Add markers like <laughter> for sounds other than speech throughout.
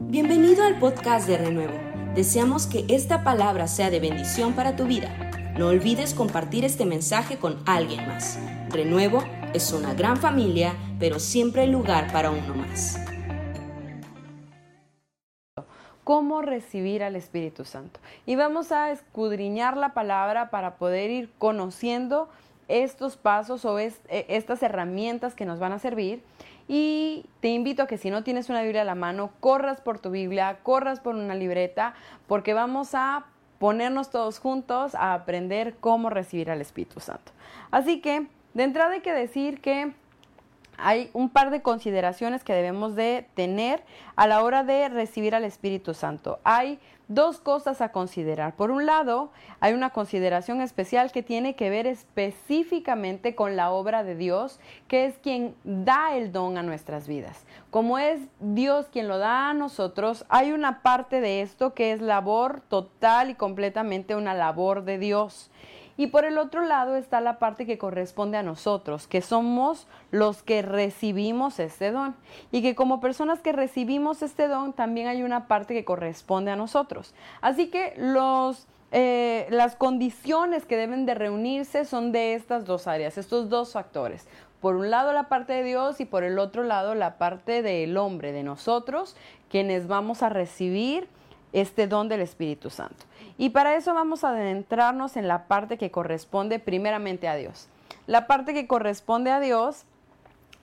Bienvenido al podcast de Renuevo. Deseamos que esta palabra sea de bendición para tu vida. No olvides compartir este mensaje con alguien más. Renuevo es una gran familia, pero siempre hay lugar para uno más. cómo recibir al Espíritu Santo. Y vamos a escudriñar la palabra para poder ir conociendo estos pasos o e, estas herramientas que nos van a servir. Y te invito a que si no tienes una Biblia a la mano, corras por tu Biblia, corras por una libreta, porque vamos a ponernos todos juntos a aprender cómo recibir al Espíritu Santo. Así que, de entrada hay que decir que hay un par de consideraciones que debemos de tener a la hora de recibir al Espíritu Santo. Hay dos cosas a considerar. Por un lado, hay una consideración especial que tiene que ver específicamente con la obra de Dios, que es quien da el don a nuestras vidas. Como es Dios quien lo da a nosotros, hay una parte de esto que es labor total y completamente una labor de Dios. Y por el otro lado está la parte que corresponde a nosotros, que somos los que recibimos este don. Y que como personas que recibimos este don, también hay una parte que corresponde a nosotros. Así que los... Eh, las condiciones que deben de reunirse son de estas dos áreas, estos dos factores. Por un lado la parte de Dios y por el otro lado la parte del hombre, de nosotros, quienes vamos a recibir este don del Espíritu Santo. Y para eso vamos a adentrarnos en la parte que corresponde primeramente a Dios. La parte que corresponde a Dios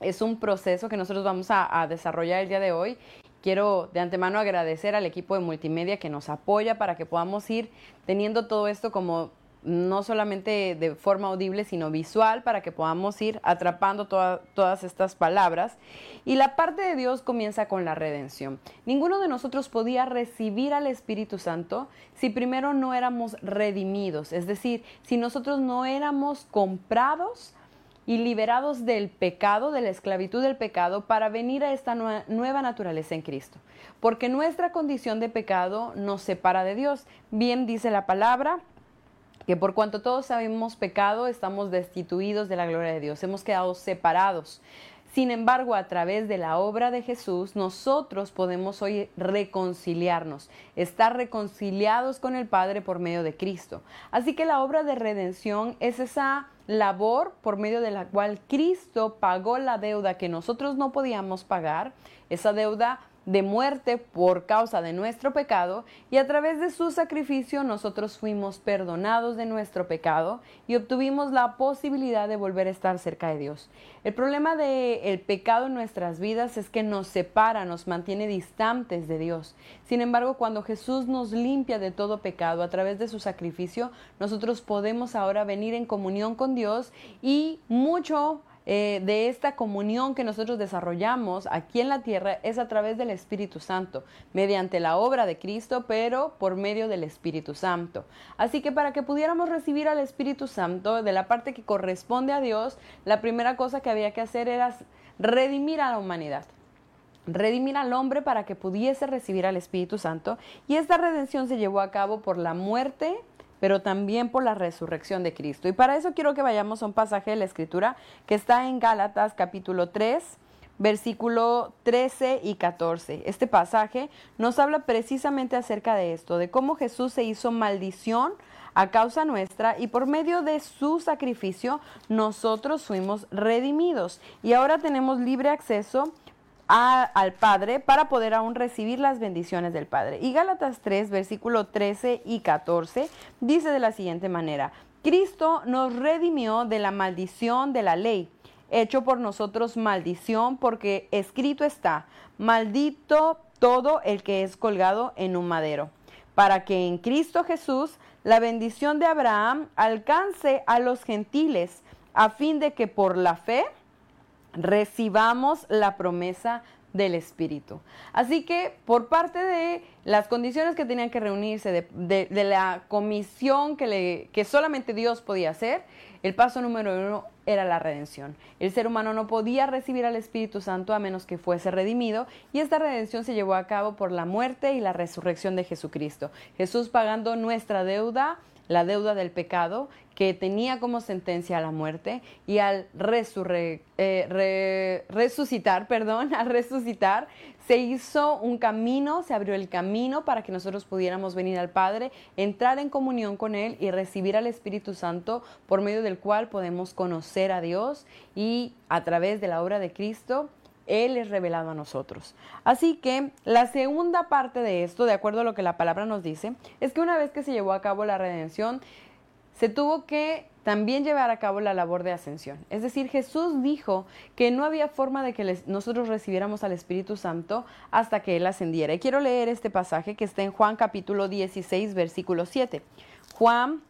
es un proceso que nosotros vamos a, desarrollar el día de hoy. Quiero de antemano agradecer al equipo de multimedia que nos apoya para que podamos ir teniendo todo esto como no solamente de forma audible, sino visual, para que podamos ir atrapando todas estas palabras. Y la parte de Dios comienza con la redención. Ninguno de nosotros podía recibir al Espíritu Santo si primero no éramos redimidos, es decir, si nosotros no éramos comprados y liberados del pecado, de la esclavitud del pecado, para venir a esta nueva naturaleza en Cristo. Porque nuestra condición de pecado nos separa de Dios. Bien dice la palabra, que por cuanto todos sabemos pecado, estamos destituidos de la gloria de Dios, hemos quedado separados. Sin embargo, a través de la obra de Jesús, nosotros podemos hoy reconciliarnos, estar reconciliados con el Padre por medio de Cristo. Así que la obra de redención es esa labor por medio de la cual Cristo pagó la deuda que nosotros no podíamos pagar, esa deuda de muerte por causa de nuestro pecado y a través de su sacrificio nosotros fuimos perdonados de nuestro pecado y obtuvimos la posibilidad de volver a estar cerca de Dios. El problema del el pecado en nuestras vidas es que nos separa, nos mantiene distantes de Dios. Sin embargo, cuando Jesús nos limpia de todo pecado a través de su sacrificio, nosotros podemos ahora venir en comunión con Dios y mucho eh, de esta comunión que nosotros desarrollamos aquí en la tierra es a través del Espíritu Santo, mediante la obra de Cristo, pero por medio del Espíritu Santo. Así que para que pudiéramos recibir al Espíritu Santo de la parte que corresponde a Dios, la primera cosa que había que hacer era redimir a la humanidad redimir al hombre para que pudiese recibir al Espíritu Santo y esta redención se llevó a cabo por la muerte pero también por la resurrección de Cristo. Y para eso quiero que vayamos a un pasaje de la Escritura que está en Gálatas capítulo 3, versículo 13 y 14. Este pasaje nos habla precisamente acerca de esto, de cómo Jesús se hizo maldición a causa nuestra y por medio de su sacrificio nosotros fuimos redimidos y ahora tenemos libre acceso al Padre para poder aún recibir las bendiciones del Padre. Y Gálatas 3, versículo 13 y 14 dice de la siguiente manera, Cristo nos redimió de la maldición de la ley, hecho por nosotros maldición, porque escrito está, maldito todo el que es colgado en un madero, para que en Cristo Jesús la bendición de Abraham alcance a los gentiles, a fin de que por la fe recibamos la promesa del Espíritu. Así que por parte de las condiciones que tenían que reunirse, de, la comisión que, le, que solamente Dios podía hacer, el paso número uno era la redención. El ser humano no podía recibir al Espíritu Santo a menos que fuese redimido y esta redención se llevó a cabo por la muerte y la resurrección de Jesucristo. Jesús pagando nuestra deuda la deuda del pecado que tenía como sentencia la muerte y al eh, resucitar, <laughs> perdón, al resucitar, se hizo un camino, se abrió el camino para que nosotros pudiéramos venir al Padre, entrar en comunión con Él y recibir al Espíritu Santo por medio del cual podemos conocer a Dios y a través de la obra de Cristo él es revelado a nosotros. Así que la segunda parte de esto, de acuerdo a lo que la palabra nos dice, es que una vez que se llevó a cabo la redención, se tuvo que también llevar a cabo la labor de ascensión. Es decir, Jesús dijo que no había forma de que nosotros recibiéramos al Espíritu Santo hasta que Él ascendiera. Y quiero leer este pasaje que está en Juan capítulo 16, versículo 7. Juan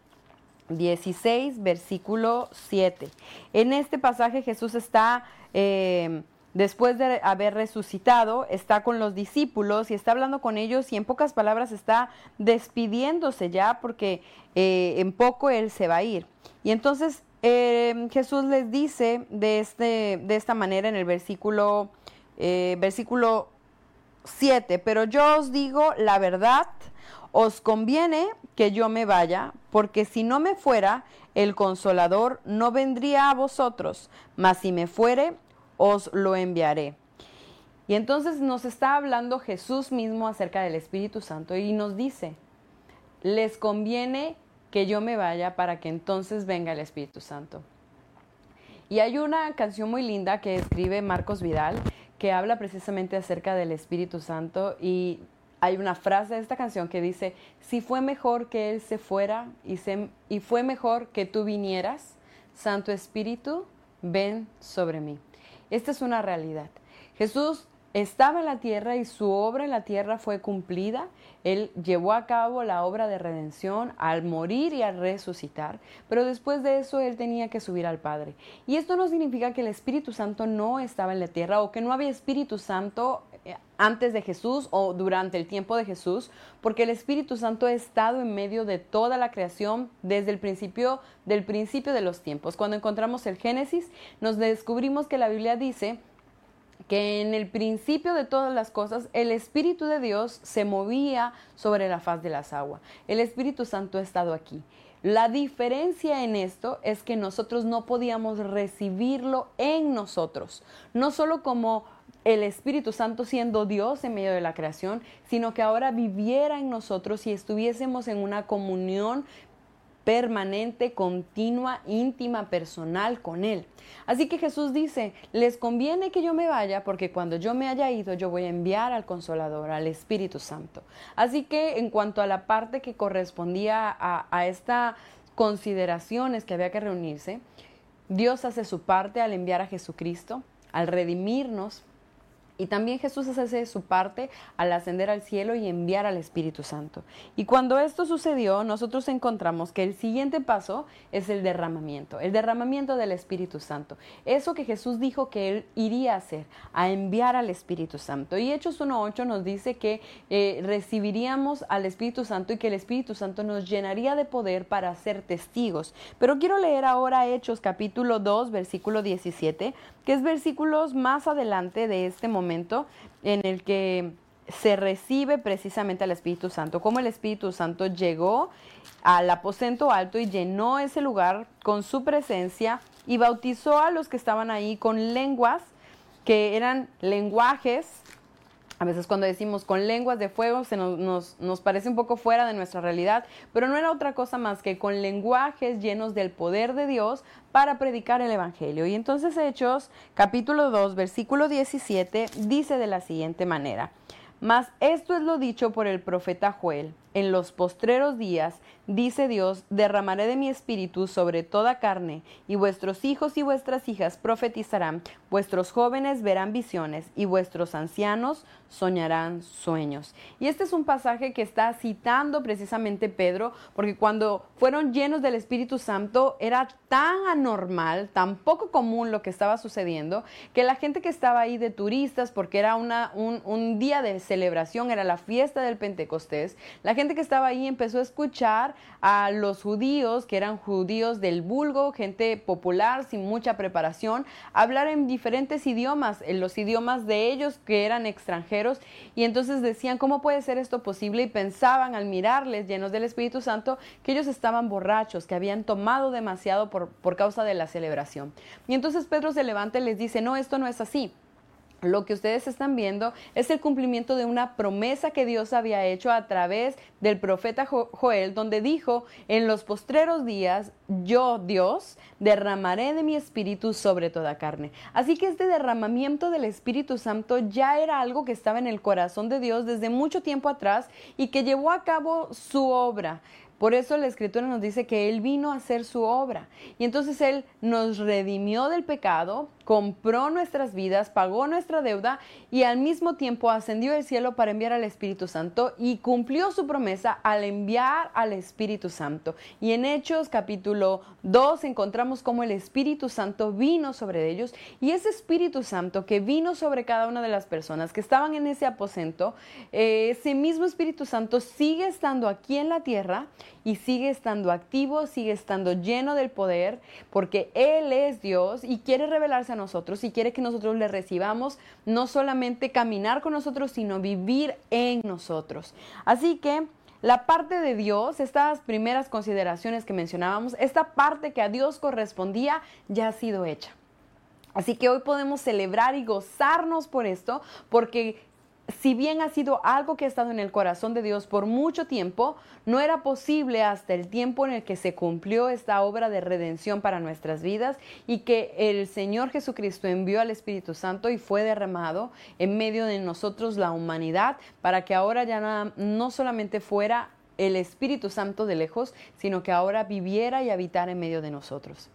16, versículo 7. En este pasaje Jesús está... Eh, después de haber resucitado, está con los discípulos y está hablando con ellos y en pocas palabras está despidiéndose ya porque eh, en poco Él se va a ir. Y entonces eh, Jesús les dice de, este, de esta manera en el versículo, eh, versículo 7, pero yo os digo la verdad, os conviene que yo me vaya, porque si no me fuera, el consolador no vendría a vosotros, mas si me fuere, os lo enviaré. Y entonces nos está hablando Jesús mismo acerca del Espíritu Santo y nos dice, les conviene que yo me vaya para que entonces venga el Espíritu Santo. Y hay una canción muy linda que escribe Marcos Vidal que habla precisamente acerca del Espíritu Santo y hay una frase de esta canción que dice, si fue mejor que Él se fuera y, y fue mejor que tú vinieras, Santo Espíritu, ven sobre mí. Esta es una realidad. Jesús estaba en la tierra y su obra en la tierra fue cumplida. Él llevó a cabo la obra de redención al morir y al resucitar, pero después de eso él tenía que subir al Padre. Y esto no significa que el Espíritu Santo no estaba en la tierra o que no había Espíritu Santo antes de Jesús o durante el tiempo de Jesús, porque el Espíritu Santo ha estado en medio de toda la creación desde el principio del principio de los tiempos. Cuando encontramos el Génesis, nos descubrimos que la Biblia dice que en el principio de todas las cosas el Espíritu de Dios se movía sobre la faz de las aguas. El Espíritu Santo ha estado aquí. La diferencia en esto es que nosotros no podíamos recibirlo en nosotros, no solo como el Espíritu Santo siendo Dios en medio de la creación, sino que ahora viviera en nosotros y estuviésemos en una comunión permanente, continua, íntima, personal con Él. Así que Jesús dice, les conviene que yo me vaya porque cuando yo me haya ido yo voy a enviar al consolador, al Espíritu Santo. Así que en cuanto a la parte que correspondía a, a estas consideraciones que había que reunirse, Dios hace su parte al enviar a Jesucristo, al redimirnos, y también Jesús hace su parte al ascender al cielo y enviar al Espíritu Santo. Y cuando esto sucedió, nosotros encontramos que el siguiente paso es el derramamiento, el derramamiento del Espíritu Santo. Eso que Jesús dijo que él iría a hacer, a enviar al Espíritu Santo. Y Hechos 1.8 nos dice que eh, recibiríamos al Espíritu Santo y que el Espíritu Santo nos llenaría de poder para ser testigos. Pero quiero leer ahora Hechos capítulo 2, versículo 17, que es versículos más adelante de este momento en el que se recibe precisamente al Espíritu Santo, como el Espíritu Santo llegó al aposento alto y llenó ese lugar con su presencia y bautizó a los que estaban ahí con lenguas que eran lenguajes a veces cuando decimos con lenguas de fuego se nos, nos, parece un poco fuera de nuestra realidad, pero no era otra cosa más que con lenguajes llenos del poder de Dios para predicar el Evangelio. Y entonces Hechos capítulo 2 versículo 17 dice de la siguiente manera, mas esto es lo dicho por el profeta Joel. En los postreros días, dice Dios, derramaré de mi espíritu sobre toda carne, y vuestros hijos y vuestras hijas profetizarán, vuestros jóvenes verán visiones, y vuestros ancianos soñarán sueños. Y este es un pasaje que está citando precisamente Pedro, porque cuando fueron llenos del Espíritu Santo era tan anormal, tan poco común lo que estaba sucediendo, que la gente que estaba ahí de turistas, porque era una, un, un día de celebración, era la fiesta del Pentecostés, la gente gente que estaba ahí empezó a escuchar a los judíos, que eran judíos del vulgo, gente popular sin mucha preparación, hablar en diferentes idiomas, en los idiomas de ellos que eran extranjeros, y entonces decían, ¿cómo puede ser esto posible? Y pensaban al mirarles llenos del Espíritu Santo que ellos estaban borrachos, que habían tomado demasiado por, por causa de la celebración. Y entonces Pedro se levanta y les dice, no, esto no es así lo que ustedes están viendo es el cumplimiento de una promesa que Dios había hecho a través del profeta Joel, donde dijo, en los postreros días, yo, Dios, derramaré de mi espíritu sobre toda carne. Así que este derramamiento del Espíritu Santo ya era algo que estaba en el corazón de Dios desde mucho tiempo atrás y que llevó a cabo su obra. Por eso la escritura nos dice que Él vino a hacer su obra. Y entonces Él nos redimió del pecado, compró nuestras vidas, pagó nuestra deuda y al mismo tiempo ascendió al cielo para enviar al Espíritu Santo y cumplió su promesa al enviar al Espíritu Santo. Y en Hechos capítulo 2 encontramos cómo el Espíritu Santo vino sobre ellos y ese Espíritu Santo que vino sobre cada una de las personas que estaban en ese aposento, eh, ese mismo Espíritu Santo sigue estando aquí en la tierra y sigue estando activo, sigue estando lleno del poder, porque Él es Dios y quiere revelarse a nosotros y quiere que nosotros le recibamos, no solamente caminar con nosotros, sino vivir en nosotros. Así que la parte de Dios, estas primeras consideraciones que mencionábamos, esta parte que a Dios correspondía, ya ha sido hecha. Así que hoy podemos celebrar y gozarnos por esto, porque si bien ha sido algo que ha estado en el corazón de Dios por mucho tiempo, no era posible hasta el tiempo en el que se cumplió esta obra de redención para nuestras vidas y que el Señor Jesucristo envió al Espíritu Santo y fue derramado en medio de nosotros la humanidad para que ahora ya no, solamente fuera el Espíritu Santo de lejos, sino que ahora viviera y habitara en medio de nosotros.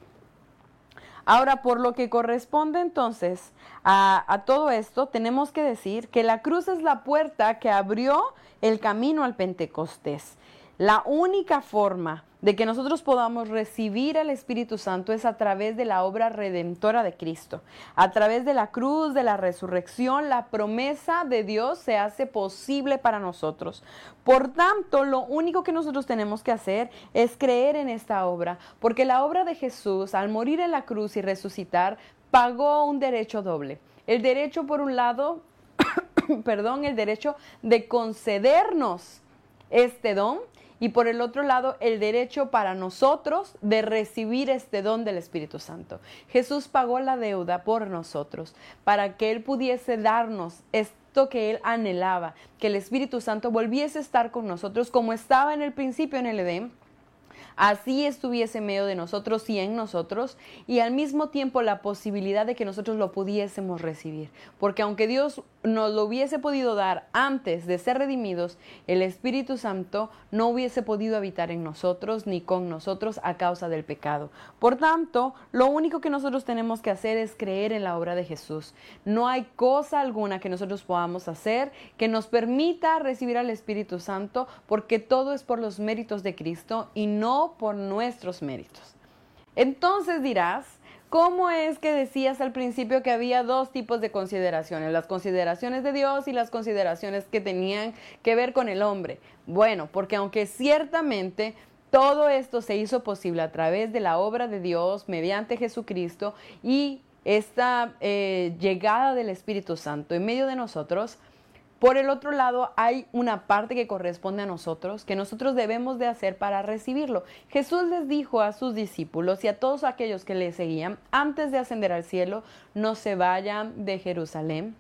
Ahora, por lo que corresponde entonces a, todo esto, tenemos que decir que la cruz es la puerta que abrió el camino al Pentecostés. La única forma de que nosotros podamos recibir al Espíritu Santo es a través de la obra redentora de Cristo. A través de la cruz, de la resurrección, la promesa de Dios se hace posible para nosotros. Por tanto, lo único que nosotros tenemos que hacer es creer en esta obra, porque la obra de Jesús, al morir en la cruz y resucitar, pagó un derecho doble. El derecho, por un lado, <coughs> perdón, el derecho de concedernos este don y por el otro lado el derecho para nosotros de recibir este don del Espíritu Santo. Jesús pagó la deuda por nosotros para que Él pudiese darnos esto que Él anhelaba, que el Espíritu Santo volviese a estar con nosotros como estaba en el principio en el Edén así estuviese en medio de nosotros y en nosotros, y al mismo tiempo la posibilidad de que nosotros lo pudiésemos recibir. Porque aunque Dios nos lo hubiese podido dar antes de ser redimidos, el Espíritu Santo no hubiese podido habitar en nosotros ni con nosotros a causa del pecado. Por tanto, lo único que nosotros tenemos que hacer es creer en la obra de Jesús. No hay cosa alguna que nosotros podamos hacer que nos permita recibir al Espíritu Santo, porque todo es por los méritos de Cristo y no por nuestros méritos. Entonces dirás, ¿Cómo es que decías al principio que había dos tipos de consideraciones? Las consideraciones de Dios y las consideraciones que tenían que ver con el hombre. Bueno, porque aunque ciertamente todo esto se hizo posible a través de la obra de Dios mediante Jesucristo y esta eh, llegada del Espíritu Santo en medio de nosotros, por el otro lado, hay una parte que corresponde a nosotros, que nosotros debemos de hacer para recibirlo. Jesús les dijo a sus discípulos y a todos aquellos que le seguían, antes de ascender al cielo, no se vayan de Jerusalén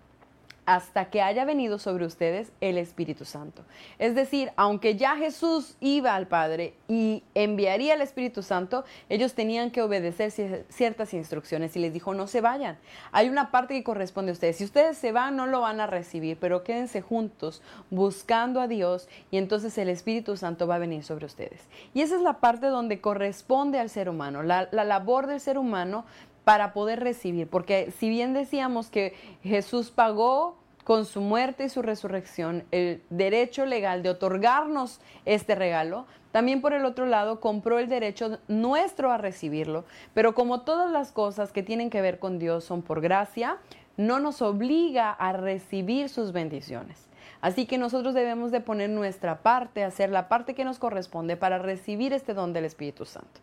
hasta que haya venido sobre ustedes el Espíritu Santo. Es decir, aunque ya Jesús iba al Padre y enviaría el Espíritu Santo, ellos tenían que obedecer ciertas instrucciones y les dijo, no se vayan. Hay una parte que corresponde a ustedes. Si ustedes se van, no lo van a recibir, pero quédense juntos buscando a Dios y entonces el Espíritu Santo va a venir sobre ustedes. Y esa es la parte donde corresponde al ser humano, la, la labor del ser humano para poder recibir. Porque si bien decíamos que Jesús pagó con su muerte y su resurrección el derecho legal de otorgarnos este regalo, también por el otro lado compró el derecho nuestro a recibirlo. Pero como todas las cosas que tienen que ver con Dios son por gracia, no nos obliga a recibir sus bendiciones. Así que nosotros debemos de poner nuestra parte, hacer la parte que nos corresponde para recibir este don del Espíritu Santo.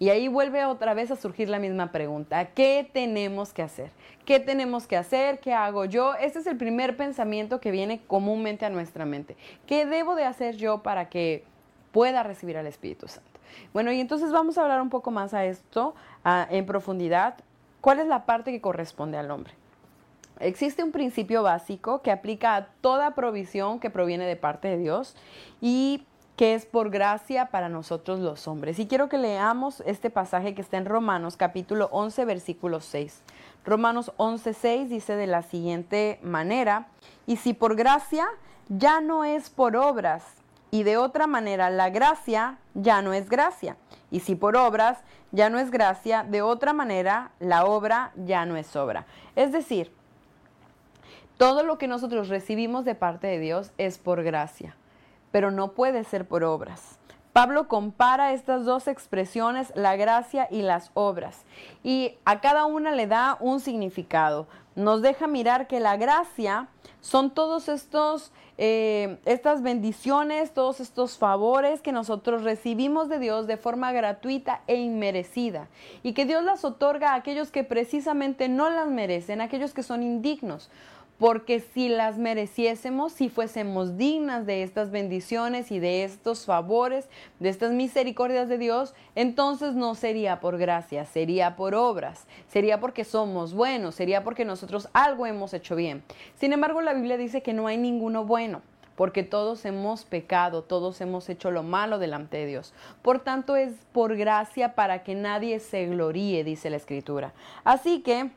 Y ahí vuelve otra vez a surgir la misma pregunta. ¿Qué tenemos que hacer? ¿Qué tenemos que hacer? ¿Qué hago yo? Ese es el primer pensamiento que viene comúnmente a nuestra mente. ¿Qué debo de hacer yo para que pueda recibir al Espíritu Santo? Bueno, y entonces vamos a hablar un poco más a esto en profundidad. ¿Cuál es la parte que corresponde al hombre? Existe un principio básico que aplica a toda provisión que proviene de parte de Dios y que es por gracia para nosotros los hombres. Y quiero que leamos este pasaje que está en Romanos capítulo 11 versículo 6. Romanos 11, 6 dice de la siguiente manera, y si por gracia ya no es por obras, y de otra manera la gracia ya no es gracia, y si por obras ya no es gracia, de otra manera la obra ya no es obra. Es decir, todo lo que nosotros recibimos de parte de Dios es por gracia pero no puede ser por obras. Pablo compara estas dos expresiones, la gracia y las obras, y a cada una le da un significado. Nos deja mirar que la gracia son todos estos, eh, estas bendiciones, todos estos favores que nosotros recibimos de Dios de forma gratuita e inmerecida, y que Dios las otorga a aquellos que precisamente no las merecen, aquellos que son indignos porque si las mereciésemos, si fuésemos dignas de estas bendiciones y de estos favores, de estas misericordias de Dios, entonces no sería por gracia, sería por obras, sería porque somos buenos, sería porque nosotros algo hemos hecho bien. Sin embargo, la Biblia dice que no hay ninguno bueno porque todos hemos pecado, todos hemos hecho lo malo delante de Dios. Por tanto, es por gracia para que nadie se gloríe, dice la Escritura. Así que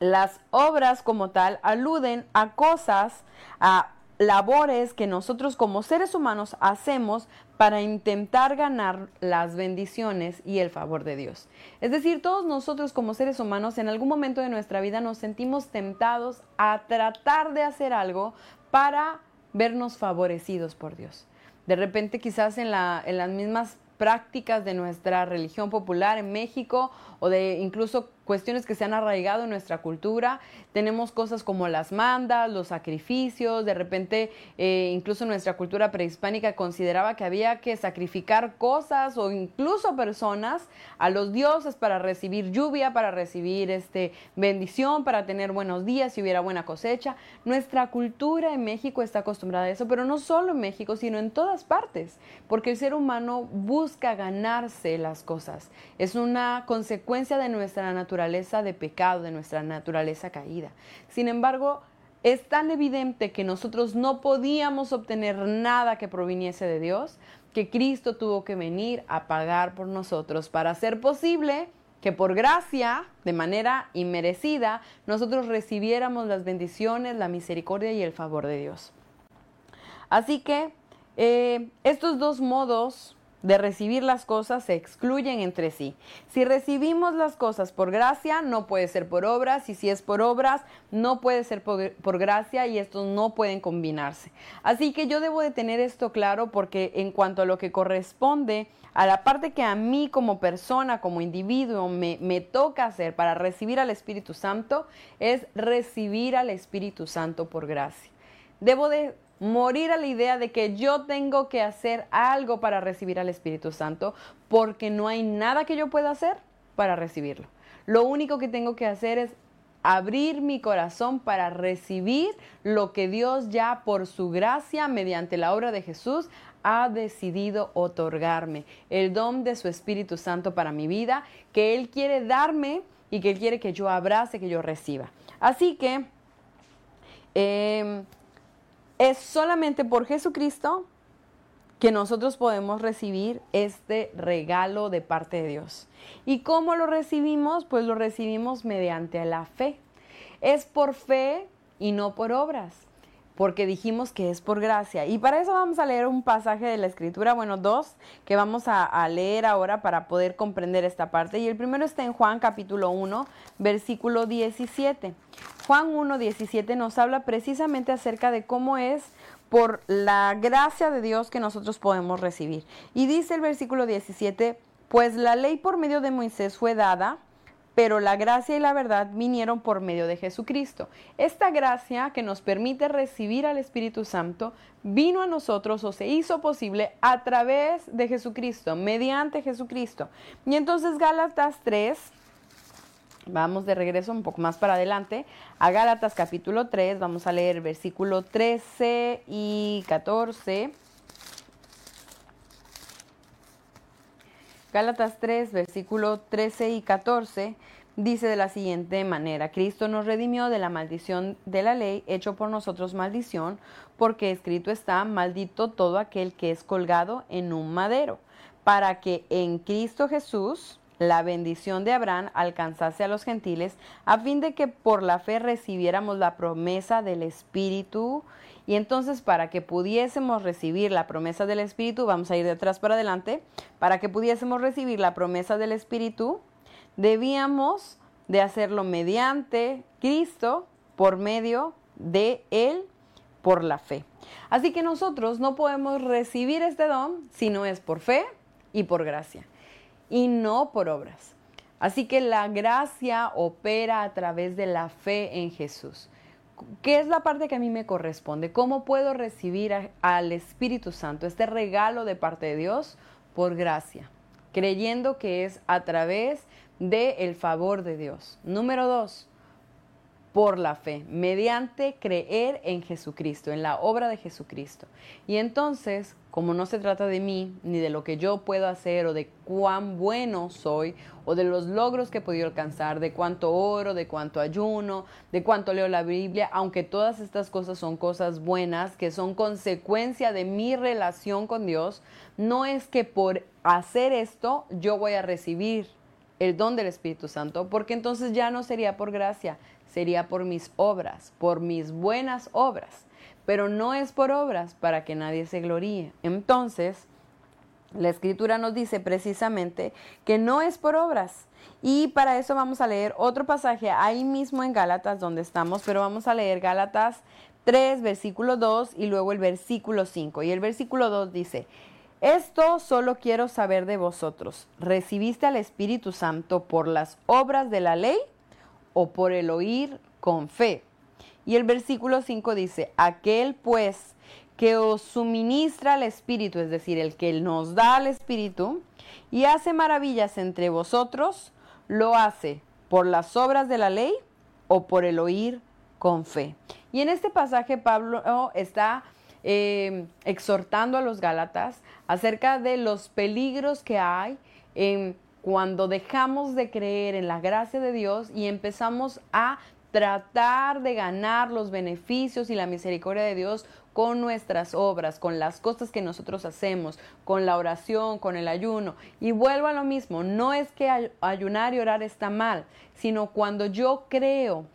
las obras como tal aluden a cosas, a labores que nosotros como seres humanos hacemos para intentar ganar las bendiciones y el favor de Dios. Es decir, todos nosotros como seres humanos en algún momento de nuestra vida nos sentimos tentados a tratar de hacer algo para vernos favorecidos por Dios. De repente quizás en, la, las mismas prácticas de nuestra religión popular en México o de incluso cuestiones que se han arraigado en nuestra cultura. Tenemos cosas como las mandas, los sacrificios, de repente eh, incluso nuestra cultura prehispánica consideraba que había que sacrificar cosas o incluso personas a los dioses para recibir lluvia, para recibir este, bendición, para tener buenos días si hubiera buena cosecha. Nuestra cultura en México está acostumbrada a eso, pero no solo en México, sino en todas partes, porque el ser humano busca ganarse las cosas. Es una consecuencia de nuestra naturaleza de pecado, de nuestra naturaleza caída. Sin embargo, es tan evidente que nosotros no podíamos obtener nada que proviniese de Dios, que Cristo tuvo que venir a pagar por nosotros para hacer posible que por gracia, de manera inmerecida, nosotros recibiéramos las bendiciones, la misericordia y el favor de Dios. Así que eh, estos dos modos de recibir las cosas se excluyen entre sí. Si recibimos las cosas por gracia, no puede ser por obras, y si es por obras, no puede ser por, gracia, y estos no pueden combinarse. Así que yo debo de tener esto claro porque en cuanto a lo que corresponde a la parte que a mí como persona, como individuo, me, me toca hacer para recibir al Espíritu Santo, es recibir al Espíritu Santo por gracia. Debo de morir a la idea de que yo tengo que hacer algo para recibir al Espíritu Santo, porque no hay nada que yo pueda hacer para recibirlo. Lo único que tengo que hacer es abrir mi corazón para recibir lo que Dios ya por su gracia, mediante la obra de Jesús, ha decidido otorgarme, el don de su Espíritu Santo para mi vida, que Él quiere darme y que Él quiere que yo abrace, que yo reciba. Así que... Eh, es solamente por Jesucristo que nosotros podemos recibir este regalo de parte de Dios. ¿Y cómo lo recibimos? Pues lo recibimos mediante la fe. Es por fe y no por obras, porque dijimos que es por gracia. Y para eso vamos a leer un pasaje de la Escritura, bueno, dos, que vamos a, leer ahora para poder comprender esta parte. Y el primero está en Juan capítulo 1, versículo 17. Juan 1.17 nos habla precisamente acerca de cómo es por la gracia de Dios que nosotros podemos recibir. Y dice el versículo 17, pues la ley por medio de Moisés fue dada, pero la gracia y la verdad vinieron por medio de Jesucristo. Esta gracia que nos permite recibir al Espíritu Santo vino a nosotros o se hizo posible a través de Jesucristo, mediante Jesucristo. Y entonces Gálatas 3, vamos de regreso un poco más para adelante, a Gálatas capítulo 3, vamos a leer versículo 13 y 14. Gálatas 3, versículo 13 y 14 dice de la siguiente manera, Cristo nos redimió de la maldición de la ley, hecho por nosotros maldición, porque escrito está, maldito todo aquel que es colgado en un madero, para que en Cristo Jesús la bendición de Abraham alcanzase a los gentiles, a fin de que por la fe recibiéramos la promesa del Espíritu. Y entonces para que pudiésemos recibir la promesa del Espíritu, vamos a ir de atrás para adelante, para que pudiésemos recibir la promesa del Espíritu, debíamos de hacerlo mediante Cristo por medio de Él por la fe. Así que nosotros no podemos recibir este don si no es por fe y por gracia y no por obras. Así que la gracia opera a través de la fe en Jesús. ¿Qué es la parte que a mí me corresponde? ¿Cómo puedo recibir al Espíritu Santo, este regalo de parte de Dios? Por gracia, creyendo que es a través del el favor de Dios. Número dos, por la fe, mediante creer en Jesucristo, en la obra de Jesucristo. Y entonces, como no se trata de mí, ni de lo que yo puedo hacer, o de cuán bueno soy, o de los logros que he podido alcanzar, de cuánto oro, de cuánto ayuno, de cuánto leo la Biblia, aunque todas estas cosas son cosas buenas, que son consecuencia de mi relación con Dios, no es que por hacer esto yo voy a recibir el don del Espíritu Santo, porque entonces ya no sería por gracia, sería por mis obras, por mis buenas obras, pero no es por obras para que nadie se gloríe. Entonces, la escritura nos dice precisamente que no es por obras. Y para eso vamos a leer otro pasaje ahí mismo en Gálatas donde estamos, pero vamos a leer Gálatas 3, versículo 2 y luego el versículo 5. Y el versículo 2 dice, esto solo quiero saber de vosotros. ¿Recibiste al Espíritu Santo por las obras de la ley o por el oír con fe. Y el versículo 5 dice, aquel pues que os suministra el Espíritu, es decir, el que nos da el Espíritu, y hace maravillas entre vosotros, lo hace por las obras de la ley o por el oír con fe. Y en este pasaje Pablo está eh, exhortando a los Gálatas acerca de los peligros que hay en cuando dejamos de creer en la gracia de Dios y empezamos a tratar de ganar los beneficios y la misericordia de Dios con nuestras obras, con las cosas que nosotros hacemos, con la oración, con el ayuno. Y vuelvo a lo mismo, no es que ayunar y orar está mal, sino cuando yo creo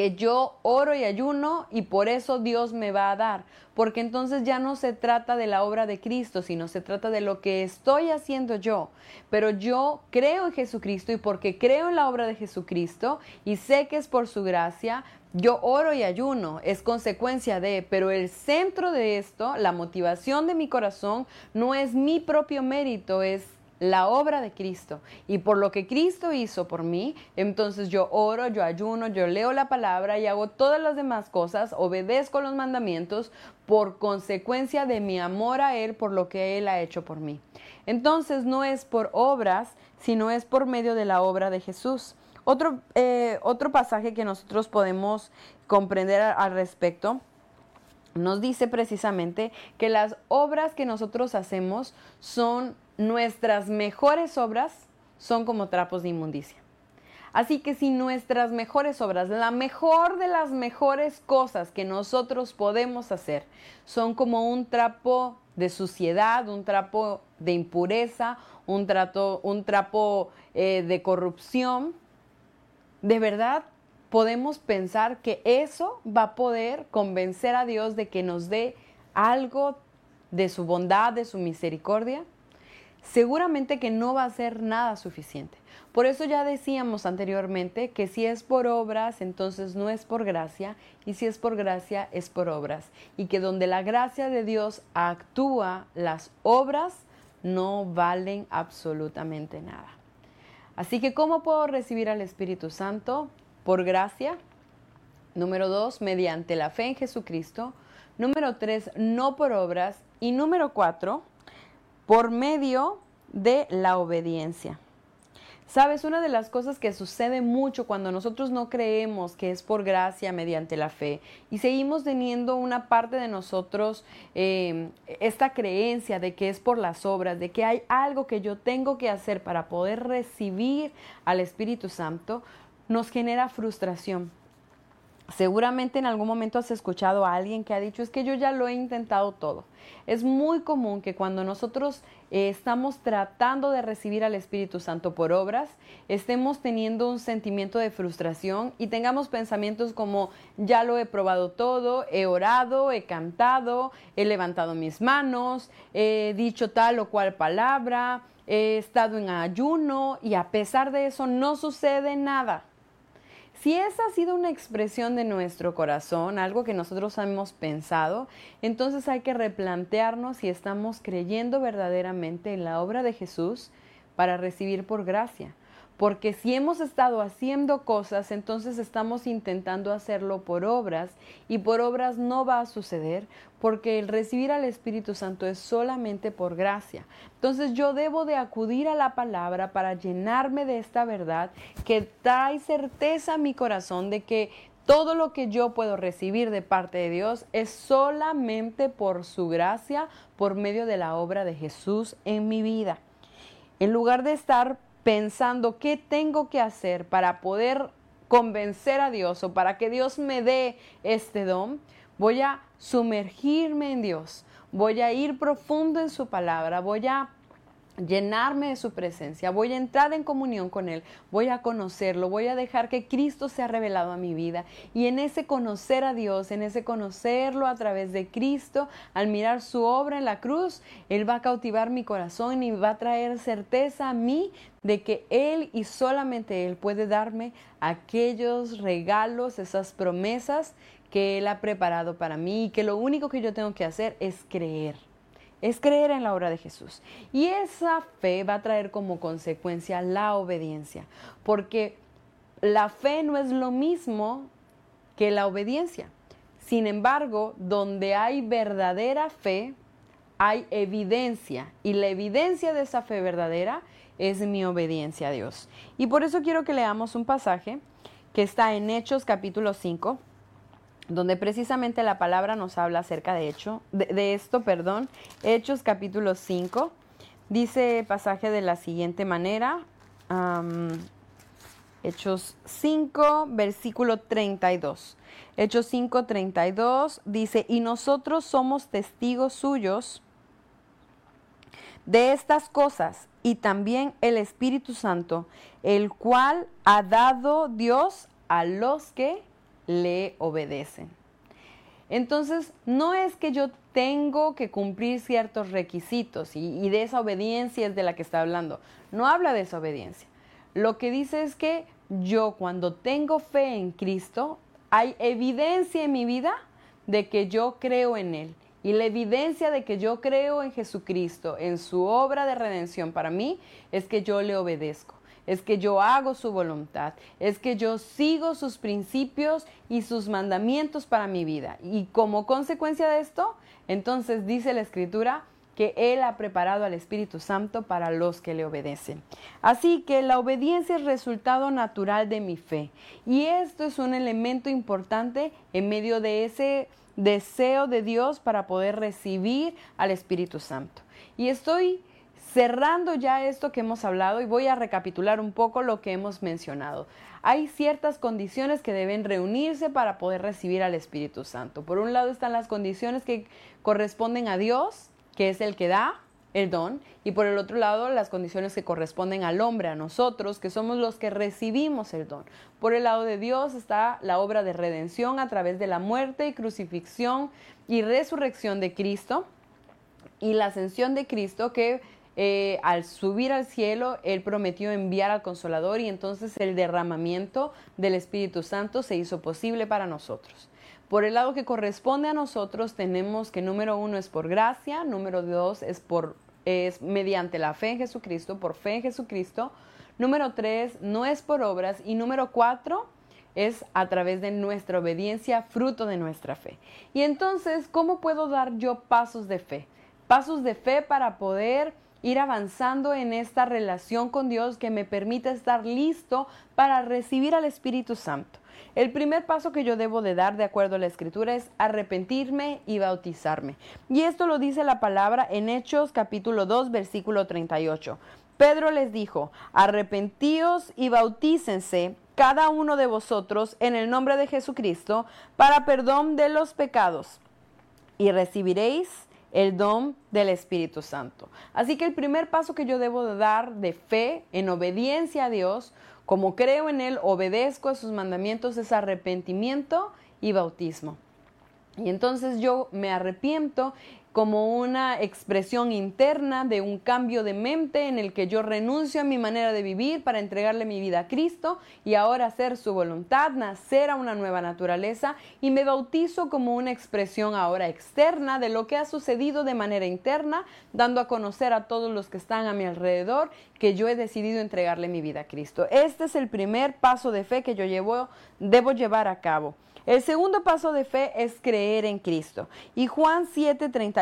que yo oro y ayuno y por eso Dios me va a dar. Porque entonces ya no se trata de la obra de Cristo, sino se trata de lo que estoy haciendo yo. Pero yo creo en Jesucristo y porque creo en la obra de Jesucristo y sé que es por su gracia, yo oro y ayuno, es consecuencia de, pero el centro de esto, la motivación de mi corazón, no es mi propio mérito, es la obra de Cristo y por lo que Cristo hizo por mí, entonces yo oro, yo ayuno, yo leo la palabra y hago todas las demás cosas, obedezco los mandamientos por consecuencia de mi amor a Él, por lo que Él ha hecho por mí. Entonces no es por obras, sino es por medio de la obra de Jesús. Otro, eh, otro pasaje que nosotros podemos comprender al respecto nos dice precisamente que las obras que nosotros hacemos son nuestras mejores obras son como trapos de inmundicia. Así que si nuestras mejores obras, la mejor de las mejores cosas que nosotros podemos hacer, son como un trapo de suciedad, un trapo de impureza, un, un trapo eh, de corrupción, de verdad podemos pensar que eso va a poder convencer a Dios de que nos dé algo de su bondad, de su misericordia seguramente que no va a ser nada suficiente. Por eso ya decíamos anteriormente que si es por obras, entonces no es por gracia, y si es por gracia, es por obras. Y que donde la gracia de Dios actúa, las obras no valen absolutamente nada. Así que, ¿cómo puedo recibir al Espíritu Santo? Por gracia. Número dos, mediante la fe en Jesucristo. Número tres, no por obras. Y número cuatro, por medio de la obediencia. Sabes, una de las cosas que sucede mucho cuando nosotros no creemos que es por gracia mediante la fe y seguimos teniendo una parte de nosotros em, esta creencia de que es por las obras, de que hay algo que yo tengo que hacer para poder recibir al Espíritu Santo, nos genera frustración. Seguramente en algún momento has escuchado a alguien que ha dicho, es que yo ya lo he intentado todo. Es muy común que cuando nosotros eh, estamos tratando de recibir al Espíritu Santo por obras, estemos teniendo un sentimiento de frustración y tengamos pensamientos como, ya lo he probado todo, he orado, he cantado, he levantado mis manos, he dicho tal o cual palabra, he estado en ayuno y a pesar de eso no sucede nada. Si esa ha sido una expresión de nuestro corazón, algo que nosotros hemos pensado, entonces hay que replantearnos si estamos creyendo verdaderamente en la obra de Jesús para recibir por gracia. Porque si hemos estado haciendo cosas, entonces estamos intentando hacerlo por obras y por obras no va a suceder porque el recibir al Espíritu Santo es solamente por gracia. Entonces yo debo de acudir a la palabra para llenarme de esta verdad que trae certeza a mi corazón de que todo lo que yo puedo recibir de parte de Dios es solamente por su gracia, por medio de la obra de Jesús en mi vida. En lugar de estar pensando qué tengo que hacer para poder convencer a Dios o para que Dios me dé este don, voy a sumergirme en Dios, voy a ir profundo en su palabra, voy a llenarme de su presencia, voy a entrar en comunión con Él, voy a conocerlo, voy a dejar que Cristo sea revelado a mi vida. Y en ese conocer a Dios, en ese conocerlo a través de Cristo, al mirar su obra en la cruz, Él va a cautivar mi corazón y va a traer certeza a mí de que Él y solamente Él puede darme aquellos regalos, esas promesas que Él ha preparado para mí y que lo único que yo tengo que hacer es creer es creer en la obra de Jesús. Y esa fe va a traer como consecuencia la obediencia, porque la fe no es lo mismo que la obediencia. Sin embargo, donde hay verdadera fe, hay evidencia, y la evidencia de esa fe verdadera es mi obediencia a Dios. Y por eso quiero que leamos un pasaje que está en Hechos capítulo 5, donde precisamente la palabra nos habla acerca de, hecho, de, esto, perdón, Hechos capítulo 5, dice pasaje de la siguiente manera, Hechos 5, versículo 32. Hechos 5, 32 dice, y nosotros somos testigos suyos de estas cosas y también el Espíritu Santo, el cual ha dado Dios a los que le obedecen. Entonces, no es que yo tengo que cumplir ciertos requisitos y, de esa obediencia es de la que está hablando. No habla de esa obediencia. Lo que dice es que yo cuando tengo fe en Cristo, hay evidencia en mi vida de que yo creo en Él. Y la evidencia de que yo creo en Jesucristo, en su obra de redención para mí, es que yo le obedezco es que yo hago su voluntad, es que yo sigo sus principios y sus mandamientos para mi vida. Y como consecuencia de esto, entonces dice la escritura que Él ha preparado al Espíritu Santo para los que le obedecen. Así que la obediencia es resultado natural de mi fe. Y esto es un elemento importante en medio de ese deseo de Dios para poder recibir al Espíritu Santo. Y estoy cerrando ya esto que hemos hablado y voy a recapitular un poco lo que hemos mencionado. Hay ciertas condiciones que deben reunirse para poder recibir al Espíritu Santo. Por un lado están las condiciones que corresponden a Dios, que es el que da el don, y por el otro lado las condiciones que corresponden al hombre, a nosotros, que somos los que recibimos el don. Por el lado de Dios está la obra de redención a través de la muerte y crucifixión y resurrección de Cristo y la ascensión de Cristo que eh, al subir al cielo, Él prometió enviar al consolador y entonces el derramamiento del Espíritu Santo se hizo posible para nosotros. Por el lado que corresponde a nosotros, tenemos que número uno es por gracia, número dos es por es mediante la fe en Jesucristo, por fe en Jesucristo. Número tres, no es por obras. Y número cuatro, es a través de nuestra obediencia, fruto de nuestra fe. Y entonces, ¿cómo puedo dar yo pasos de fe? Pasos de fe para poder ir avanzando en esta relación con Dios que me permita estar listo para recibir al Espíritu Santo. El primer paso que yo debo de dar de acuerdo a la escritura es arrepentirme y bautizarme. Y esto lo dice la palabra en Hechos capítulo 2 versículo 38. Pedro les dijo, arrepentíos y bautícense cada uno de vosotros en el nombre de Jesucristo para perdón de los pecados y recibiréis el don del Espíritu Santo. Así que el primer paso que yo debo de dar de fe en obediencia a Dios, como creo en Él, obedezco a sus mandamientos, es arrepentimiento y bautismo. Y entonces yo me arrepiento como una expresión interna de un cambio de mente en el que yo renuncio a mi manera de vivir para entregarle mi vida a Cristo y ahora hacer su voluntad, nacer a una nueva naturaleza y me bautizo como una expresión ahora externa de lo que ha sucedido de manera interna, dando a conocer a todos los que están a mi alrededor que yo he decidido entregarle mi vida a Cristo. Este es el primer paso de fe que yo llevo, debo llevar a cabo. El segundo paso de fe es creer en Cristo. Y Juan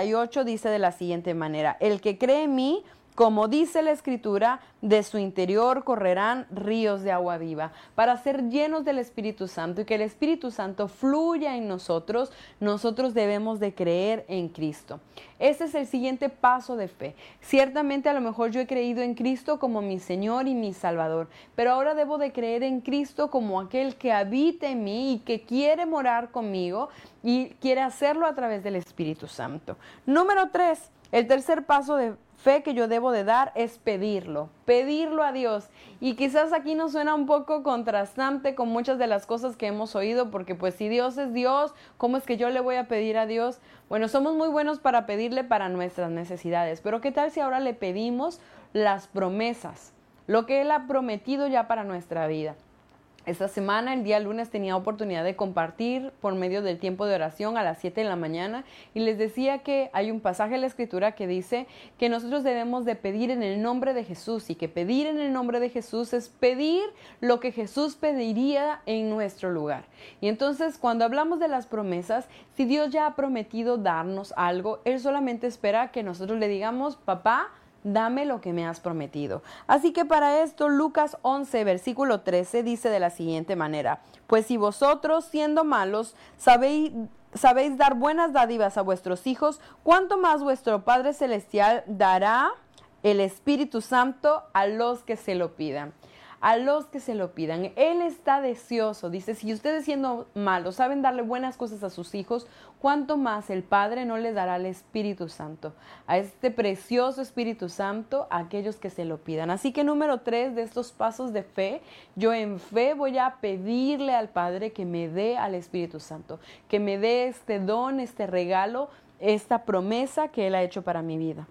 7:38 dice de la siguiente manera, el que cree en mí, como dice la escritura, de su interior correrán ríos de agua viva. Para ser llenos del Espíritu Santo y que el Espíritu Santo fluya en nosotros, nosotros debemos de creer en Cristo. Este es el siguiente paso de fe. Ciertamente a lo mejor yo he creído en Cristo como mi Señor y mi Salvador, pero ahora debo de creer en Cristo como aquel que habita en mí y que quiere morar conmigo y quiere hacerlo a través del Espíritu Santo. Número tres, el tercer paso de fe que yo debo de dar es pedirlo, pedirlo a Dios. Y quizás aquí nos suena un poco contrastante con muchas de las cosas que hemos oído, porque pues si Dios es Dios, ¿cómo es que yo le voy a pedir a Dios? Bueno, somos muy buenos para pedirle para nuestras necesidades, pero ¿qué tal si ahora le pedimos las promesas, lo que Él ha prometido ya para nuestra vida? Esta semana, el día lunes, tenía oportunidad de compartir por medio del tiempo de oración a las 7 de la mañana y les decía que hay un pasaje en la escritura que dice que nosotros debemos de pedir en el nombre de Jesús y que pedir en el nombre de Jesús es pedir lo que Jesús pediría en nuestro lugar. Y entonces cuando hablamos de las promesas, si Dios ya ha prometido darnos algo, Él solamente espera que nosotros le digamos, papá, dame lo que me has prometido. Así que para esto Lucas 11, versículo 13 dice de la siguiente manera, pues si vosotros siendo malos sabéis, sabéis dar buenas dádivas a vuestros hijos, ¿cuánto más vuestro Padre Celestial dará el Espíritu Santo a los que se lo pidan? A los que se lo pidan. Él está deseoso. Dice, si ustedes siendo malos saben darle buenas cosas a sus hijos, ¿cuánto más el Padre no les dará el Espíritu Santo? A este precioso Espíritu Santo a aquellos que se lo pidan. Así que número tres de estos pasos de fe, yo en fe voy a pedirle al Padre que me dé al Espíritu Santo, que me dé este don, este regalo, esta promesa que Él ha hecho para mi vida.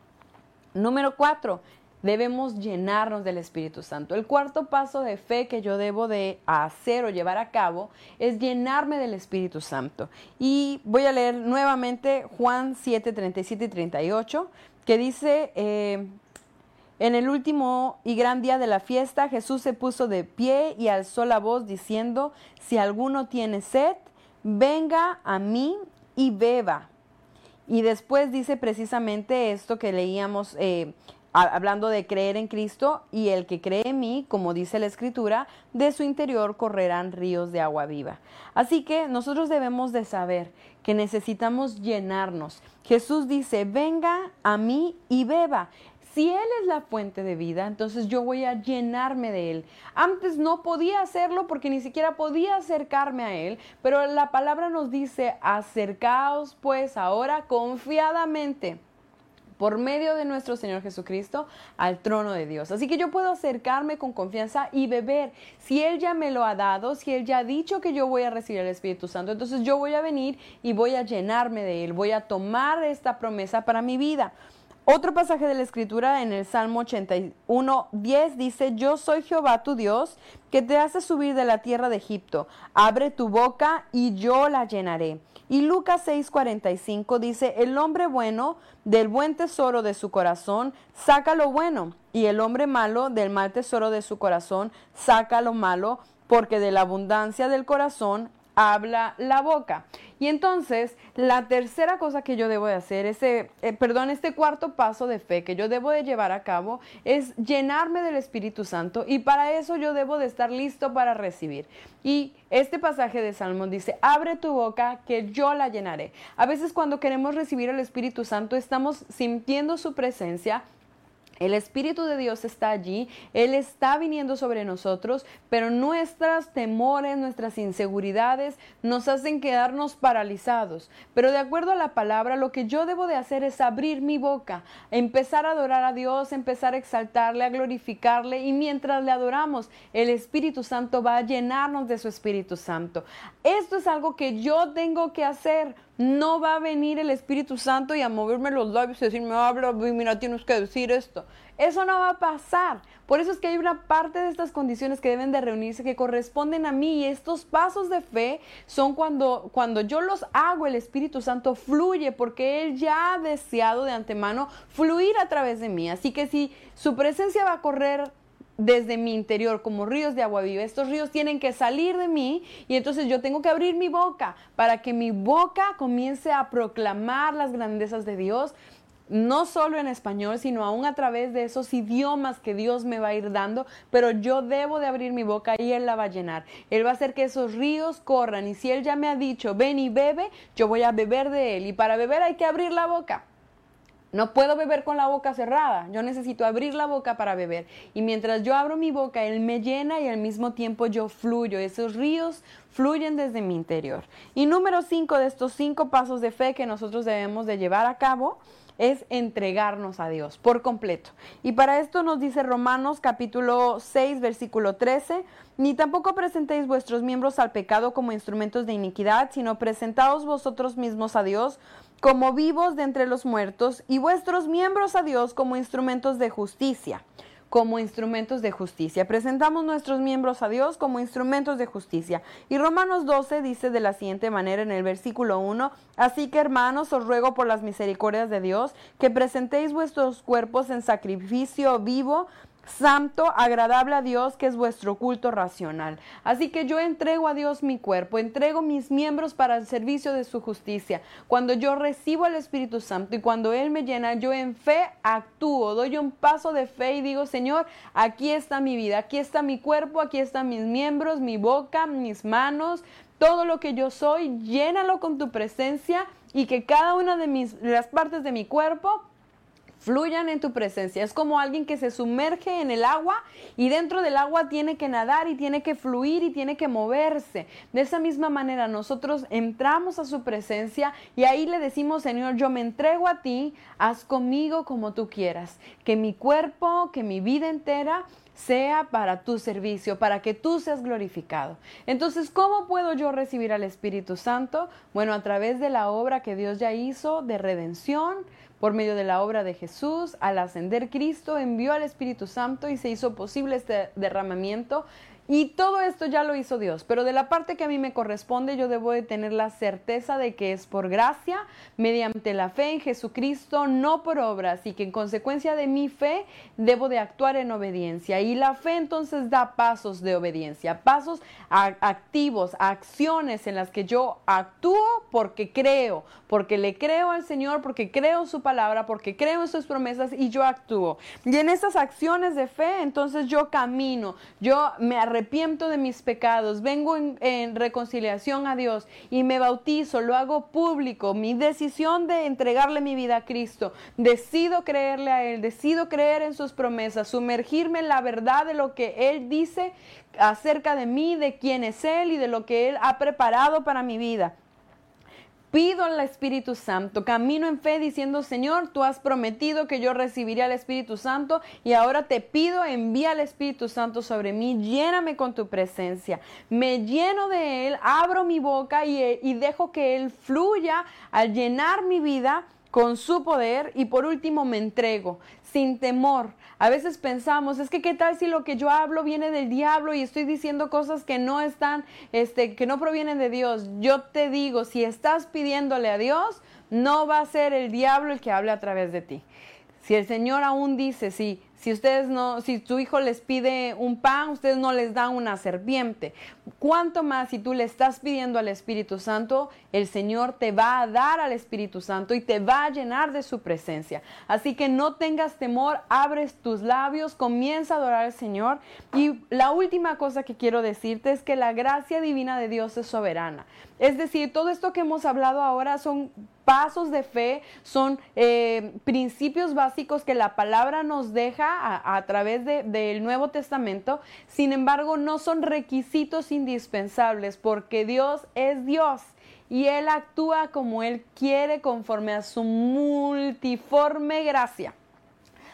Número cuatro, debemos llenarnos del Espíritu Santo. El cuarto paso de fe que yo debo de hacer o llevar a cabo es llenarme del Espíritu Santo. Y voy a leer nuevamente Juan 7, 37 y 38, que dice, eh, en el último y gran día de la fiesta, Jesús se puso de pie y alzó la voz diciendo, si alguno tiene sed, venga a mí y beba. Y después dice precisamente esto que leíamos eh, hablando de creer en Cristo, y el que cree en mí, como dice la Escritura, de su interior correrán ríos de agua viva. Así que nosotros debemos de saber que necesitamos llenarnos. Jesús dice, venga a mí y beba. Si Él es la fuente de vida, entonces yo voy a llenarme de Él. Antes no podía hacerlo porque ni siquiera podía acercarme a Él, pero la palabra nos dice, acercaos pues ahora confiadamente por medio de nuestro Señor Jesucristo al trono de Dios. Así que yo puedo acercarme con confianza y beber. Si Él ya me lo ha dado, si Él ya ha dicho que yo voy a recibir el Espíritu Santo, entonces yo voy a venir y voy a llenarme de Él, voy a tomar esta promesa para mi vida. Otro pasaje de la escritura en el Salmo 81, 10 dice, yo soy Jehová tu Dios, que te hace subir de la tierra de Egipto. Abre tu boca y yo la llenaré. Y Lucas 6:45 dice, el hombre bueno del buen tesoro de su corazón saca lo bueno, y el hombre malo del mal tesoro de su corazón saca lo malo, porque de la abundancia del corazón habla la boca. Y entonces, la tercera cosa que yo debo de hacer, ese, eh, perdón, este cuarto paso de fe que yo debo de llevar a cabo es llenarme del Espíritu Santo y para eso yo debo de estar listo para recibir. Y este pasaje de Salmón dice, abre tu boca que yo la llenaré. A veces cuando queremos recibir el Espíritu Santo estamos sintiendo su presencia, el Espíritu de Dios está allí, Él está viniendo sobre nosotros, pero nuestros temores, nuestras inseguridades nos hacen quedarnos paralizados. Pero de acuerdo a la palabra, lo que yo debo de hacer es abrir mi boca, empezar a adorar a Dios, empezar a exaltarle, a glorificarle, y mientras le adoramos, el Espíritu Santo va a llenarnos de su Espíritu Santo. Esto es algo que yo tengo que hacer no va a venir el Espíritu Santo y a moverme los labios y decirme, habla, mira, tienes que decir esto. Eso no va a pasar. Por eso es que hay una parte de estas condiciones que deben de reunirse que corresponden a mí y estos pasos de fe son cuando, cuando yo los hago, el Espíritu Santo fluye porque Él ya ha deseado de antemano fluir a través de mí. Así que si su presencia va a correr desde mi interior como ríos de agua viva. Estos ríos tienen que salir de mí y entonces yo tengo que abrir mi boca para que mi boca comience a proclamar las grandezas de Dios, no solo en español, sino aún a través de esos idiomas que Dios me va a ir dando, pero yo debo de abrir mi boca y Él la va a llenar. Él va a hacer que esos ríos corran y si Él ya me ha dicho, ven y bebe, yo voy a beber de Él y para beber hay que abrir la boca. No puedo beber con la boca cerrada, yo necesito abrir la boca para beber. Y mientras yo abro mi boca, Él me llena y al mismo tiempo yo fluyo. Esos ríos fluyen desde mi interior. Y número cinco de estos cinco pasos de fe que nosotros debemos de llevar a cabo es entregarnos a Dios por completo. Y para esto nos dice Romanos capítulo 6, versículo 13, ni tampoco presentéis vuestros miembros al pecado como instrumentos de iniquidad, sino presentaos vosotros mismos a Dios como vivos de entre los muertos y vuestros miembros a Dios como instrumentos de justicia como instrumentos de justicia. Presentamos nuestros miembros a Dios como instrumentos de justicia. Y Romanos 12 dice de la siguiente manera en el versículo 1, así que hermanos, os ruego por las misericordias de Dios que presentéis vuestros cuerpos en sacrificio vivo, santo, agradable a Dios, que es vuestro culto racional. Así que yo entrego a Dios mi cuerpo, entrego mis miembros para el servicio de su justicia. Cuando yo recibo el Espíritu Santo y cuando Él me llena, yo en fe actúo, doy un paso de fe y digo, Señor, aquí está mi vida, aquí está mi cuerpo, aquí están mis miembros, mi boca, mis manos, todo lo que yo soy, llénalo con tu presencia y que cada una de, mis, las partes de mi cuerpo fluyan en tu presencia. Es como alguien que se sumerge en el agua y dentro del agua tiene que nadar y tiene que fluir y tiene que moverse. De esa misma manera nosotros entramos a su presencia y ahí le decimos, Señor, yo me entrego a ti, haz conmigo como tú quieras. Que mi cuerpo, que mi vida entera sea para tu servicio, para que tú seas glorificado. Entonces, ¿cómo puedo yo recibir al Espíritu Santo? Bueno, a través de la obra que Dios ya hizo de redención, por medio de la obra de Jesús, al ascender Cristo, envió al Espíritu Santo y se hizo posible este derramamiento y todo esto ya lo hizo Dios, pero de la parte que a mí me corresponde yo debo de tener la certeza de que es por gracia, mediante la fe en Jesucristo, no por obras, y que en consecuencia de mi fe debo de actuar en obediencia. Y la fe entonces da pasos de obediencia, pasos activos, acciones en las que yo actúo porque creo, porque le creo al Señor, porque creo su palabra, porque creo en sus promesas y yo actúo. Y en estas acciones de fe entonces yo camino, yo me arrepiento arrepiento de mis pecados, vengo en, reconciliación a Dios y me bautizo, lo hago público, mi decisión de entregarle mi vida a Cristo, decido creerle a Él, decido creer en sus promesas, sumergirme en la verdad de lo que Él dice acerca de mí, de quién es Él y de lo que Él ha preparado para mi vida pido al Espíritu Santo, camino en fe diciendo, Señor, tú has prometido que yo recibiría al Espíritu Santo y ahora te pido, envía al Espíritu Santo sobre mí, lléname con tu presencia, me lleno de Él, abro mi boca y, y dejo que Él fluya al llenar mi vida con su poder y por último me entrego sin temor. A veces pensamos, es que qué tal si lo que yo hablo viene del diablo y estoy diciendo cosas que no están, este, que no provienen de Dios. Yo te digo, si estás pidiéndole a Dios, no va a ser el diablo el que hable a través de ti. Si el Señor aún dice, si, si ustedes no, si tu hijo les pide un pan, ustedes no les dan una serpiente. ¿Cuánto más si tú le estás pidiendo al Espíritu Santo, el Señor te va a dar al Espíritu Santo y te va a llenar de su presencia? Así que no tengas temor, abres tus labios, comienza a adorar al Señor. Y la última cosa que quiero decirte es que la gracia divina de Dios es soberana. Es decir, todo esto que hemos hablado ahora son pasos de fe, son eh, principios básicos que la palabra nos deja a, través del Nuevo Testamento. Sin embargo, no son requisitos indispensables porque Dios es Dios y Él actúa como Él quiere conforme a su multiforme gracia.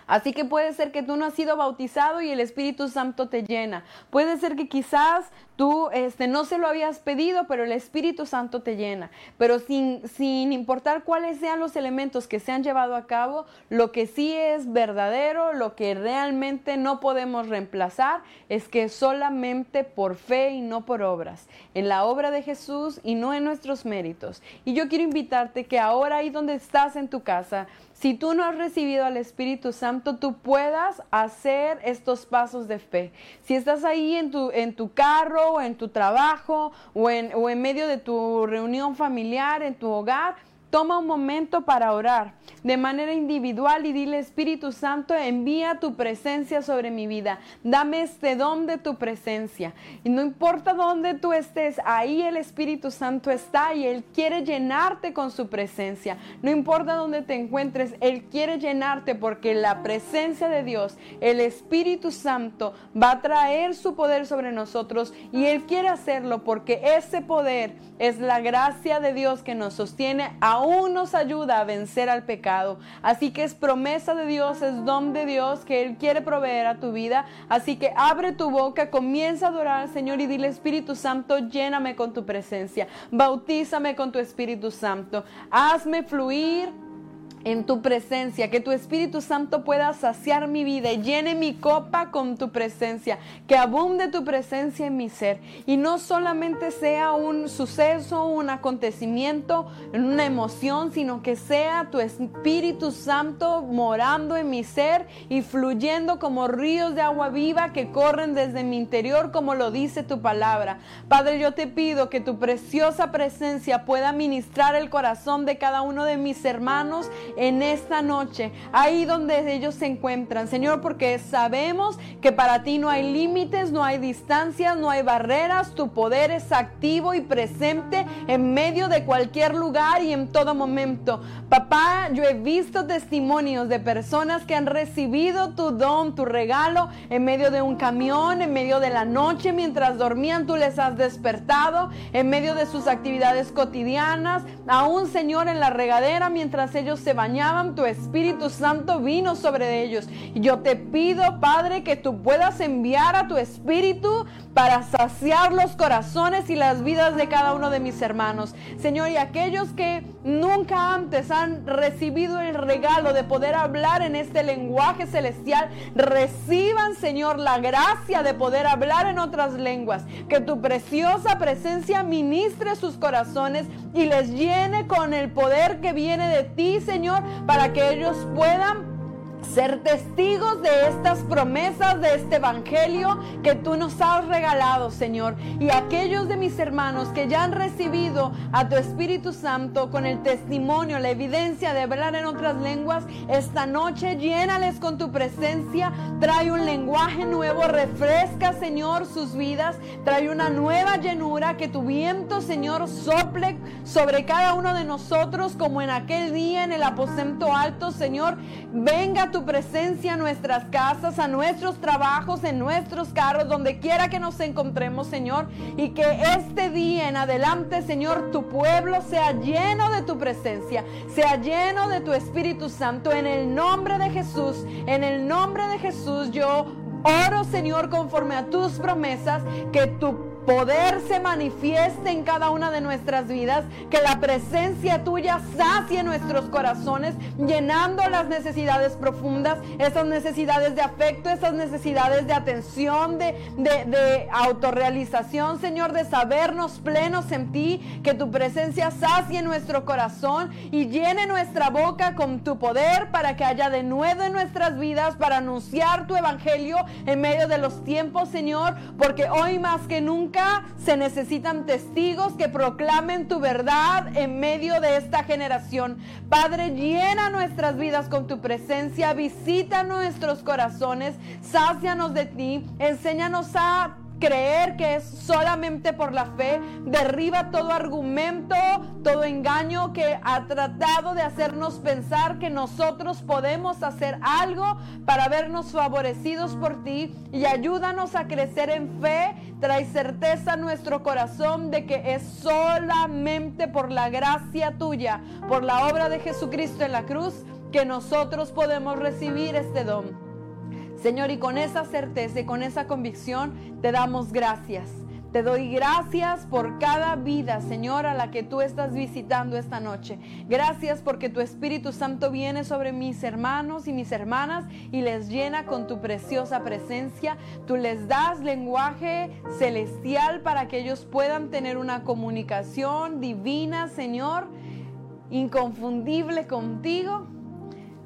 Así que puede ser que tú no has sido bautizado y el Espíritu Santo te llena. Puede ser que quizás Tú este, no se lo habías pedido, pero el Espíritu Santo te llena. Pero sin, sin importar cuáles sean los elementos que se han llevado a cabo, lo que sí es verdadero, lo que realmente no podemos reemplazar, es que solamente por fe y no por obras, en la obra de Jesús y no en nuestros méritos. Y yo quiero invitarte que ahora ahí donde estás en tu casa, si tú no has recibido al Espíritu Santo, tú puedas hacer estos pasos de fe. Si estás ahí en tu, en tu carro, o en tu trabajo o en, o en medio de tu reunión familiar, en tu hogar, Toma un momento para orar de manera individual y dile Espíritu Santo, envía tu presencia sobre mi vida. Dame este don de tu presencia. Y no importa dónde tú estés, ahí el Espíritu Santo está y Él quiere llenarte con su presencia. No importa dónde te encuentres, Él quiere llenarte porque la presencia de Dios, el Espíritu Santo, va a traer su poder sobre nosotros y Él quiere hacerlo porque ese poder es la gracia de Dios que nos sostiene aún nos ayuda a vencer al pecado. Así que es promesa de Dios, es don de Dios que Él quiere proveer a tu vida. Así que abre tu boca, comienza a adorar al Señor y dile Espíritu Santo, lléname con tu presencia, bautízame con tu Espíritu Santo, hazme fluir en tu presencia, que tu Espíritu Santo pueda saciar mi vida y llene mi copa con tu presencia, que abunde tu presencia en mi ser. Y no solamente sea un suceso, un acontecimiento, una emoción, sino que sea tu Espíritu Santo morando en mi ser y fluyendo como ríos de agua viva que corren desde mi interior, como lo dice tu palabra. Padre, yo te pido que tu preciosa presencia pueda ministrar el corazón de cada uno de mis hermanos en esta noche, ahí donde ellos se encuentran, Señor, porque sabemos que para ti no hay límites, no hay distancias, no hay barreras, tu poder es activo y presente en medio de cualquier lugar y en todo momento. Papá, yo he visto testimonios de personas que han recibido tu don, tu regalo, en medio de un camión, en medio de la noche, mientras dormían, tú les has despertado, en medio de sus actividades cotidianas, aún Señor en la regadera, mientras ellos se van tu Espíritu Santo vino sobre ellos. Yo te pido, Padre, que tú puedas enviar a tu Espíritu para saciar los corazones y las vidas de cada uno de mis hermanos. Señor, y aquellos que nunca antes han recibido el regalo de poder hablar en este lenguaje celestial, reciban, Señor, la gracia de poder hablar en otras lenguas. Que tu preciosa presencia ministre sus corazones y les llene con el poder que viene de ti, Señor, para que ellos puedan ser testigos de estas promesas, de este Evangelio que tú nos has regalado, Señor. Y aquellos de mis hermanos que ya han recibido a tu Espíritu Santo con el testimonio, la evidencia de hablar en otras lenguas, esta noche llénales con tu presencia, trae un lenguaje nuevo, refresca, Señor, sus vidas, trae una nueva llenura, que tu viento, Señor, sople sobre cada uno de nosotros como en aquel día en el aposento alto, Señor. Venga tu presencia a nuestras casas, a nuestros trabajos, en nuestros carros, donde quiera que nos encontremos, Señor. Y que este día en adelante, Señor, tu pueblo sea lleno de tu presencia, sea lleno de tu Espíritu Santo. En el nombre de Jesús, en el nombre de Jesús, yo oro, Señor, conforme a tus promesas, que tu poder se manifieste en cada una de nuestras vidas, que la presencia tuya sacie nuestros corazones, llenando las necesidades profundas, esas necesidades de afecto, esas necesidades de atención, de, de, autorrealización, Señor, de sabernos plenos en ti, que tu presencia sacie nuestro corazón y llene nuestra boca con tu poder para que haya de nuevo en nuestras vidas para anunciar tu evangelio en medio de los tiempos, Señor, porque hoy más que se necesitan testigos que proclamen tu verdad en medio de esta generación. Padre, llena nuestras vidas con tu presencia, visita nuestros corazones, sácianos de ti, enséñanos a creer que es solamente por la fe, derriba todo argumento, todo engaño que ha tratado de hacernos pensar que nosotros podemos hacer algo para vernos favorecidos por ti. Y ayúdanos a crecer en fe, trae certeza a nuestro corazón de que es solamente por la gracia tuya, por la obra de Jesucristo en la cruz, que nosotros podemos recibir este don. Señor, y con esa certeza y con esa convicción te damos gracias. Te doy gracias por cada vida, Señor, a la que tú estás visitando esta noche. Gracias porque tu Espíritu Santo viene sobre mis hermanos y mis hermanas y les llena con tu preciosa presencia. Tú les das lenguaje celestial para que ellos puedan tener una comunicación divina, Señor, inconfundible contigo.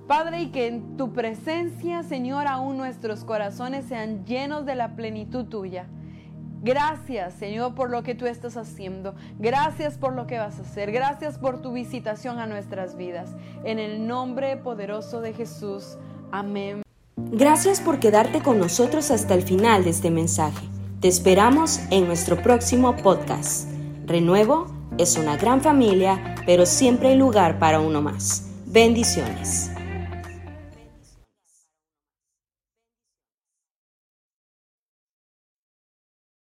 Padre, y que en tu presencia, Señor, aún nuestros corazones sean llenos de la plenitud tuya. Gracias, Señor, por lo que tú estás haciendo. Gracias por lo que vas a hacer. Gracias por tu visitación a nuestras vidas. En el nombre poderoso de Jesús. Amén. Gracias por quedarte con nosotros hasta el final de este mensaje. Te esperamos en nuestro próximo podcast. Renuevo es una gran familia, pero siempre hay lugar para uno más. Bendiciones.